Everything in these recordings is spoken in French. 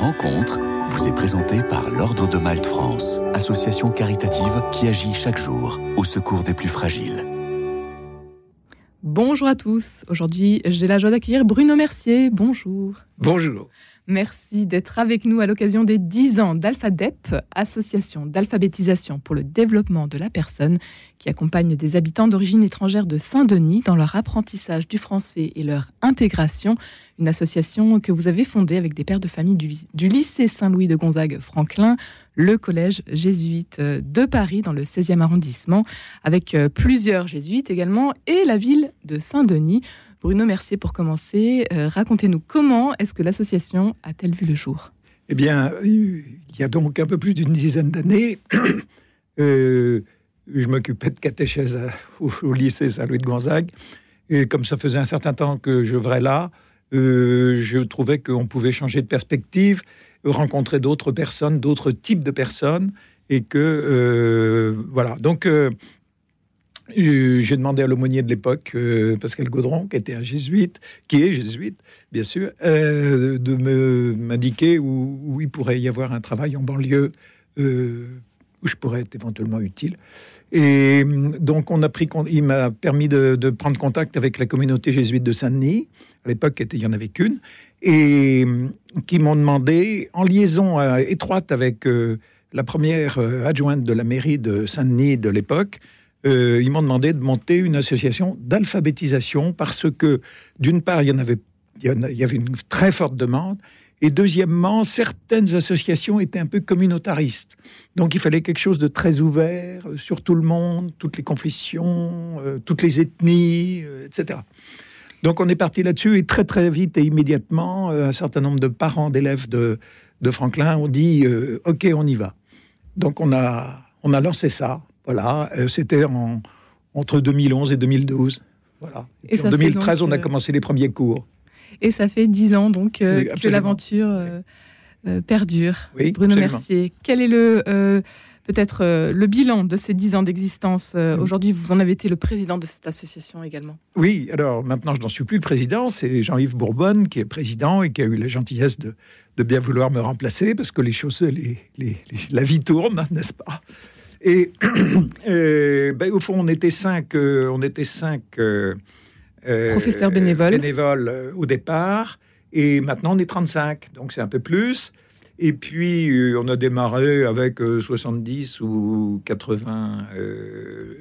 rencontre vous est présentée par l'Ordre de Malte France, association caritative qui agit chaque jour au secours des plus fragiles. Bonjour à tous. Aujourd'hui, j'ai la joie d'accueillir Bruno Mercier. Bonjour. Bonjour. Merci d'être avec nous à l'occasion des 10 ans d'AlphaDep, association d'alphabétisation pour le développement de la personne qui accompagne des habitants d'origine étrangère de Saint-Denis dans leur apprentissage du français et leur intégration. Une association que vous avez fondée avec des pères de famille du, lycée Saint-Louis de Gonzague-Franklin, le collège jésuite de Paris dans le 16e arrondissement, avec euh, plusieurs jésuites également, et la ville de Saint-Denis. Bruno Mercier, pour commencer, euh, racontez-nous comment est-ce que l'association a-t-elle vu le jour? Eh bien, il y a donc un peu plus d'une dizaine d'années, euh, je m'occupais de catéchèse au, lycée Saint-Louis de Gonzague. Et comme ça faisait un certain temps que je là, euh, je trouvais qu'on pouvait changer de perspective, rencontrer d'autres personnes, d'autres types de personnes. Et que, voilà. Donc, j'ai demandé à l'aumônier de l'époque, euh, Pascal Gaudron, qui était un jésuite, qui est jésuite, bien sûr, euh, de me m'indiquer où, il pourrait y avoir un travail en banlieue euh, où je pourrais être éventuellement utile. Et hum, donc, on a pris, il m'a permis de, de prendre contact avec la communauté jésuite de Saint-Denis. À l'époque, il n'y en avait qu'une, et hum, qui m'ont demandé, en liaison euh, étroite avec euh, la première euh, adjointe de la mairie de Saint-Denis de l'époque, euh, ils m'ont demandé de monter une association d'alphabétisation parce que, d'une part, il y en avait, il y avait une très forte demande. Et deuxièmement, certaines associations étaient un peu communautaristes. Donc il fallait quelque chose de très ouvert euh, sur tout le monde, toutes les confessions, euh, toutes les ethnies, etc. Donc on est parti là-dessus et très très vite et immédiatement, un certain nombre de parents d'élèves de, de Franklin ont dit OK, on y va. Donc on a, on a lancé ça. Voilà, Euh, c'était en, entre 2011 et 2012. Voilà. Et en fait 2013, donc, on a euh, commencé les premiers cours. Et ça fait dix ans donc euh, Oui, que l'aventure perdure. Oui, Bruno absolument. Mercier, quel est le euh, peut-être euh, le bilan de ces dix ans d'existence Euh, Mm. Aujourd'hui, vous en avez été le président de cette association également. Oui, alors maintenant, je n'en suis plus le président. C'est Jean-Yves Bourbonne qui est président et qui a eu la gentillesse de, de bien vouloir me remplacer parce que les choses, les, les- les- la vie tourne, n'est-ce pas? Et ben, au fond, on était cinq, euh, on était cinq euh, euh, Professeurs bénévoles. bénévoles, au départ. Et maintenant, on est 35, donc c'est un peu plus. Et puis, euh, on a démarré avec euh, 70 ou 80 euh,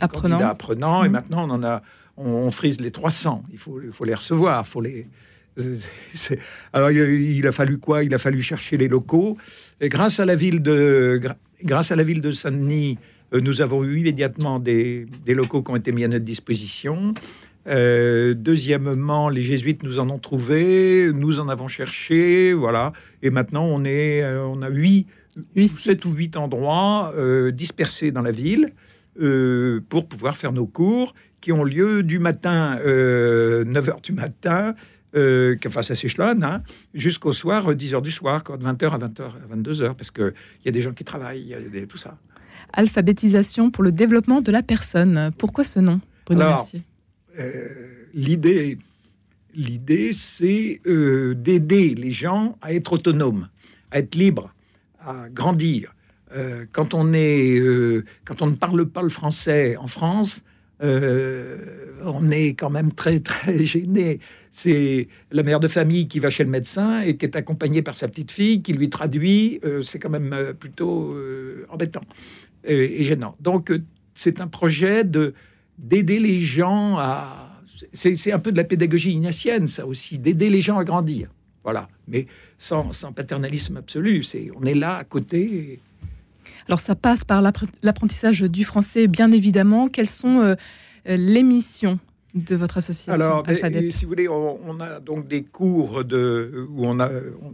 Apprenants. apprenants. Et Mhm. maintenant, on en a, on, on frise les 300. Il faut, il faut les recevoir. Faut les, alors, il a, fallu quoi? Il a fallu chercher les locaux. Et grâce à la ville de, grâce à la ville de Saint-Denis, euh, nous avons eu immédiatement des, des locaux qui ont été mis à notre disposition. Euh, deuxièmement, les jésuites nous en ont trouvé, nous en avons cherché, voilà. Et maintenant, on est, euh, on a huit, Huit sept ou huit endroits euh, dispersés dans la ville euh, pour pouvoir faire nos cours qui ont lieu du matin, 9h du matin, euh, enfin ça s'échelonne, hein, jusqu'au soir, 10h du soir, de 20h à 20h, à 22h, parce qu'il y a des gens qui travaillent, il y a des- tout ça. Alphabétisation pour le développement de la personne. Pourquoi ce nom, Bruno Alors, Mercier? Euh, l'idée, l'idée, c'est euh, d'aider les gens à être autonomes, à être libres, à grandir. Euh, quand on est, euh, quand on ne parle pas le français en France, euh, on est quand même très très gêné. C'est la mère de famille qui va chez le médecin et qui est accompagnée par sa petite fille qui lui traduit. c'est quand même plutôt embêtant et gênant. Donc c'est un projet de d'aider les gens à. C'est un peu de la pédagogie ignatienne, ça aussi, d'aider les gens à grandir. Voilà. Mais sans, paternalisme absolu. C'est, on est là à côté. Alors ça passe par l'appre- l'apprentissage du français, bien évidemment. Quelles sont euh, euh, les missions de votre association Alors, mais, si vous voulez, on, on a donc des cours de, où on, a,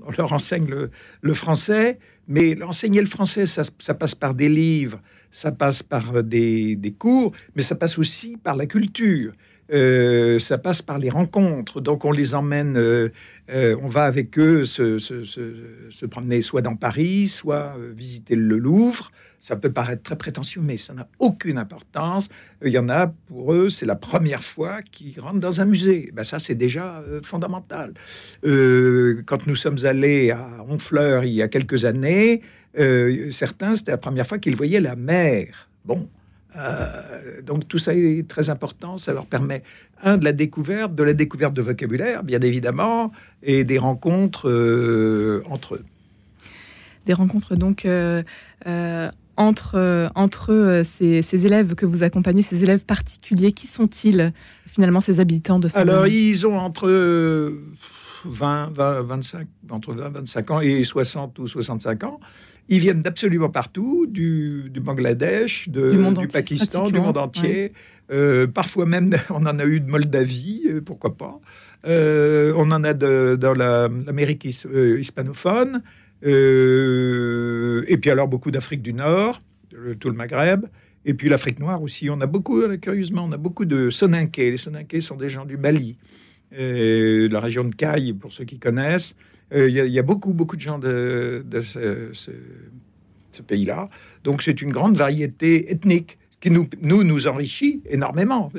on leur enseigne le, le français, mais enseigner le français, ça, ça passe par des livres, ça passe par des, des cours, mais ça passe aussi par la culture. Euh, ça passe par les rencontres. Donc on les emmène, euh, euh, on va avec eux se, promener soit dans Paris, soit visiter le Louvre. Ça peut paraître très prétentieux, mais ça n'a aucune importance. Il y en a, pour eux, c'est la première fois qu'ils rentrent dans un musée. Ben, ça, c'est déjà fondamental. Quand nous sommes allés à Honfleur il y a quelques années, certains, c'était la première fois qu'ils voyaient la mer. Bon, euh, donc tout ça est très important. Ça leur permet, un, de la découverte, de la découverte de vocabulaire, bien évidemment, et des rencontres euh, entre eux. Des rencontres donc euh, entre, entre ces, ces élèves que vous accompagnez, ces élèves particuliers. Qui sont-ils finalement ces habitants de Saint-Denis? Alors, ils ont entre euh, 20, 20, 25, entre 20, 25 ans et 60 ou 65 ans. Ils viennent d'absolument partout, du, du Bangladesh, de- Du Pakistan, du monde entier. Euh, parfois même, on en a eu de Moldavie, euh, pourquoi pas. Euh, on en a de, dans la- l'Amérique his- euh, hispanophone. Et puis alors beaucoup d'Afrique du Nord, le- tout le Maghreb. Et puis l'Afrique noire aussi. On a beaucoup, curieusement, on a beaucoup de Soninké. Les Soninké sont des gens du Mali, de la région de Caille, pour ceux qui connaissent. Euh, Il y, a- il y a beaucoup, beaucoup de gens de, de ce, ce- ce pays-là. Donc c'est une grande variété ethnique qui nous, nous, nous enrichit énormément.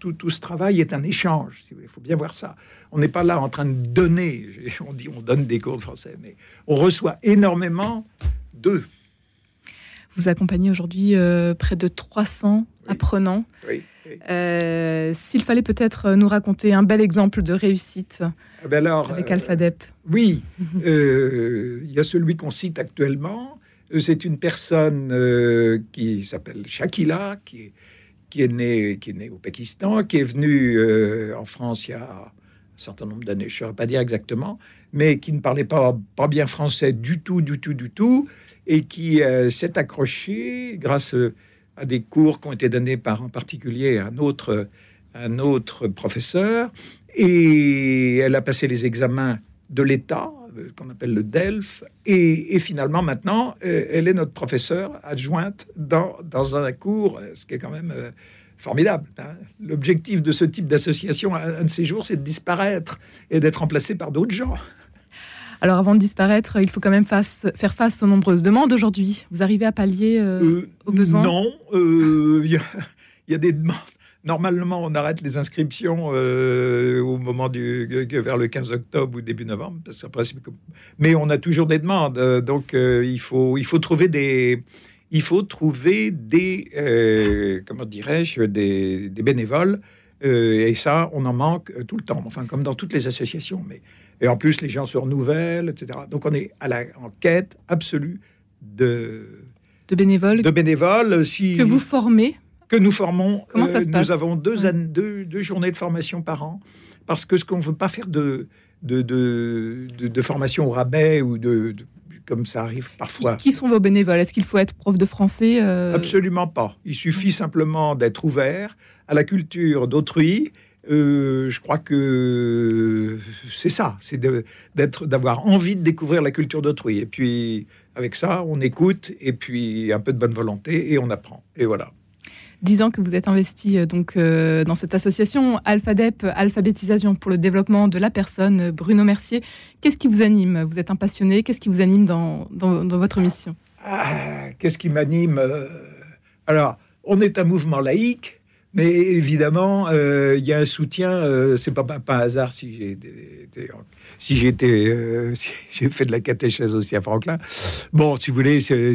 Tout, tout ce travail est un échange. Il faut bien voir ça. On n'est pas là en train de donner. On dit on donne des cours de français, mais on reçoit énormément d'eux. Vous accompagnez aujourd'hui euh, près de 300 Oui. apprenants. Oui. Euh, S'il fallait peut-être nous raconter un bel exemple de réussite Ah ben alors, avec euh, Alphadep. Oui, euh, il y a celui qu'on cite actuellement. Euh, C'est une personne euh, qui s'appelle Shakila, qui est, qui, est née, qui est née au Pakistan, qui est venue euh, en France il y a un certain nombre d'années, je ne saurais pas dire exactement, mais qui ne parlait pas, pas bien français du tout, du tout, du tout, et qui euh, s'est accrochée grâce euh, à des cours qui ont été donnés par en particulier un autre, un autre professeur, et elle a passé les examens de l'État, euh, qu'on appelle le DELF, et, et finalement maintenant, euh, elle est notre professeure adjointe dans, dans un cours, euh, ce qui est quand même formidable. hein. L'objectif de ce type d'association, un de ces jours, c'est de disparaître et d'être remplacé par d'autres gens. Alors avant de disparaître, il faut quand même face- faire face aux nombreuses demandes aujourd'hui. Vous arrivez à pallier euh, Euh, aux besoins? Non, euh, il y, a- il y a des demandes. Normalement, on arrête les inscriptions euh, au moment du vers le 15 octobre ou début novembre, parce comme- mais on a toujours des demandes. euh, donc, euh, il faut il faut trouver des il faut trouver des comment dirais-je des, des bénévoles. Euh, et ça, on en manque euh, tout le temps. Enfin, comme dans toutes les associations. Mais et en plus, les gens se renouvellent, etc. Donc, on est à la en quête absolue de de bénévoles de bénévoles. Si, que vous formez. que nous formons. euh, Comment ça se passe Nous avons deux, Ouais. deux, deux journées de formation par an, parce que ce qu'on ne veut pas faire de, de, de, de- de formation au rabais ou de- comme ça arrive parfois. qui sont vos bénévoles? Est-ce qu'il faut être prof de français euh, Absolument pas. Il suffit simplement d'être ouvert à la culture d'autrui. Euh, je crois que c'est ça, c'est d'être, d'avoir envie de découvrir la culture d'autrui. Et puis avec ça, on écoute et puis un peu de bonne volonté et on apprend. Et voilà. Dix ans que vous êtes investi euh, donc euh, dans cette association Alphadep, alphabétisation pour le développement de la personne. Bruno Mercier, qu'est-ce qui vous anime? Vous êtes un passionné. Qu'est-ce qui vous anime dans votre mission? Ah, qu'est-ce qui m'anime euh, Alors, on est un mouvement laïque, mais évidemment, euh, il y a un soutien. euh, c'est pas, pas, pas un hasard si j'ai été, si j'ai euh, si j'ai fait de la catéchèse aussi à Franklin. Bon, si vous voulez, c'est,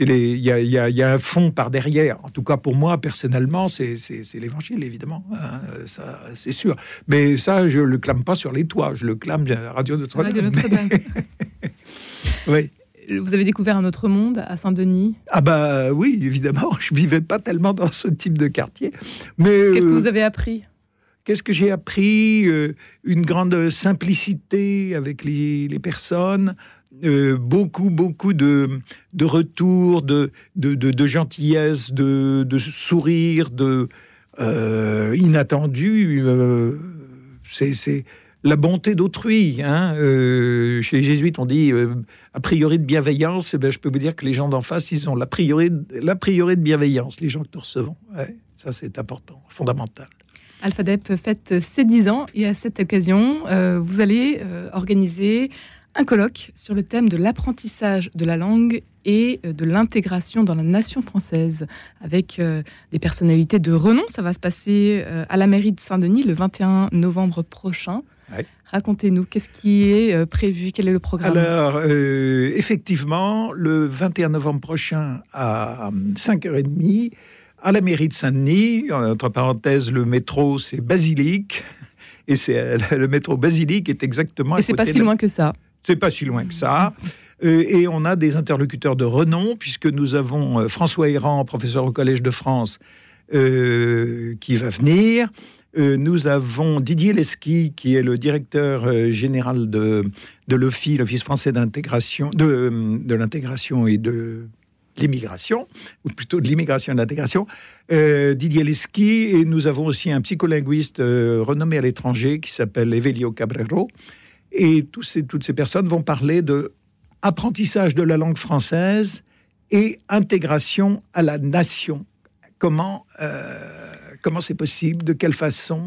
les, il y a, il y a- il y a un fond par derrière. En tout cas, pour moi personnellement, c'est, l'évangile, évidemment. hein, ça, c'est sûr. Mais ça, je le clame pas sur les toits. Je le clame à Radio Notre-Dame. Radio Notre-Dame. oui. Vous avez découvert un autre monde à Saint-Denis? Ah bah oui, évidemment, je vivais pas tellement dans ce type de quartier. Mais Qu'est-ce que euh, vous avez appris? qu'est-ce que j'ai appris? Euh, Une grande simplicité avec les, les personnes, euh, beaucoup, beaucoup de, de retours, de, de, de- de gentillesse, de, de sourire, de euh, inattendu. euh, c'est c'est la bonté d'autrui. Hein. Euh, chez les jésuites, on dit euh, a priori de bienveillance. Eh ben, je peux vous dire que les gens d'en face, ils ont la priori, la priori de bienveillance, les gens que nous recevons. Ça, c'est important, fondamental. Alphadep fête ses 10 ans et à cette occasion, euh, vous allez organiser un colloque sur le thème de l'apprentissage de la langue et de l'intégration dans la nation française avec des personnalités de renom. Ça va se passer à la mairie de Saint-Denis le 21 novembre prochain. Racontez-nous, qu'est-ce qui est prévu Quel est le programme Alors, effectivement, le 21 novembre prochain à 5h30, à la mairie de Saint-Denis. Entre parenthèses, le métro, c'est Basilique. Et c'est euh, le métro Basilique est exactement. Et c'est pas si loin que ça. C'est pas si loin que ça. Euh, et on a des interlocuteurs de renom, puisque nous avons euh, François Héran, professeur au Collège de France, qui va venir. nous avons Didier Lesky, qui est le directeur général de, l'OFI, l'Office français d'intégration, de, l'intégration et de l'immigration, ou plutôt de l'immigration et de l'intégration, euh, Didier Leski, et nous avons aussi un psycholinguiste euh, renommé à l'étranger qui s'appelle Evelio Cabrero. Et toutes ces personnes vont parler de apprentissage de la langue française et intégration à la nation. Comment euh, comment c'est possible? De quelle façon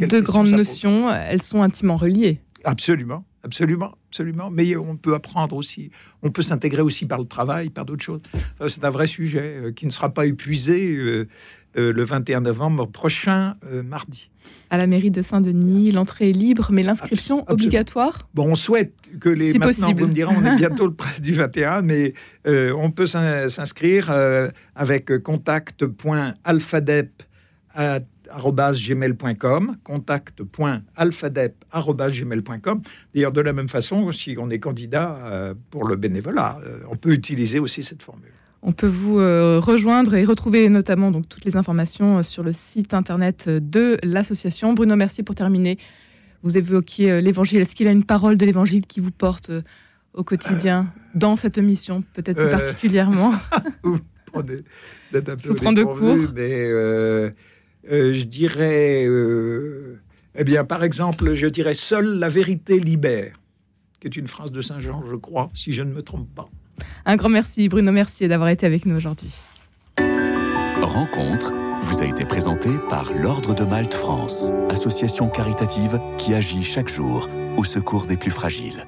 De grandes notions, elles sont intimement reliées. Absolument, absolument, absolument. Mais on peut apprendre aussi, on peut s'intégrer aussi par le travail, par d'autres choses. c'est un vrai sujet euh, qui ne sera pas épuisé euh, euh, le 21 novembre prochain, mardi. À la mairie de Saint-Denis, l'entrée est libre, mais l'inscription obligatoire Bon, on souhaite que les. Si maintenant, possible. vous me direz, on est bientôt le près du 21, mais on peut s'inscrire avec contact.alphadep gmail.com, contact.alphadep.gmail.com. D'ailleurs, de la même façon, si on est candidat euh, pour le bénévolat, euh, on peut utiliser aussi cette formule. On peut vous euh, rejoindre et retrouver notamment donc, toutes les informations sur le site internet de l'association. Bruno, merci pour terminer. Vous évoquiez l'évangile. Est-ce qu'il y a une parole de l'évangile qui vous porte au quotidien dans cette mission, peut-être plus particulièrement? Vous prenez de court. Mais euh, je dirais, euh, eh bien, par exemple, je dirais seule la vérité libère, qui est une phrase de Saint Jean, je crois, si je ne me trompe pas. Un grand merci, Bruno, merci d'avoir été avec nous aujourd'hui. Rencontre vous a été présentée par l'Ordre de Malte France, association caritative qui agit chaque jour au secours des plus fragiles.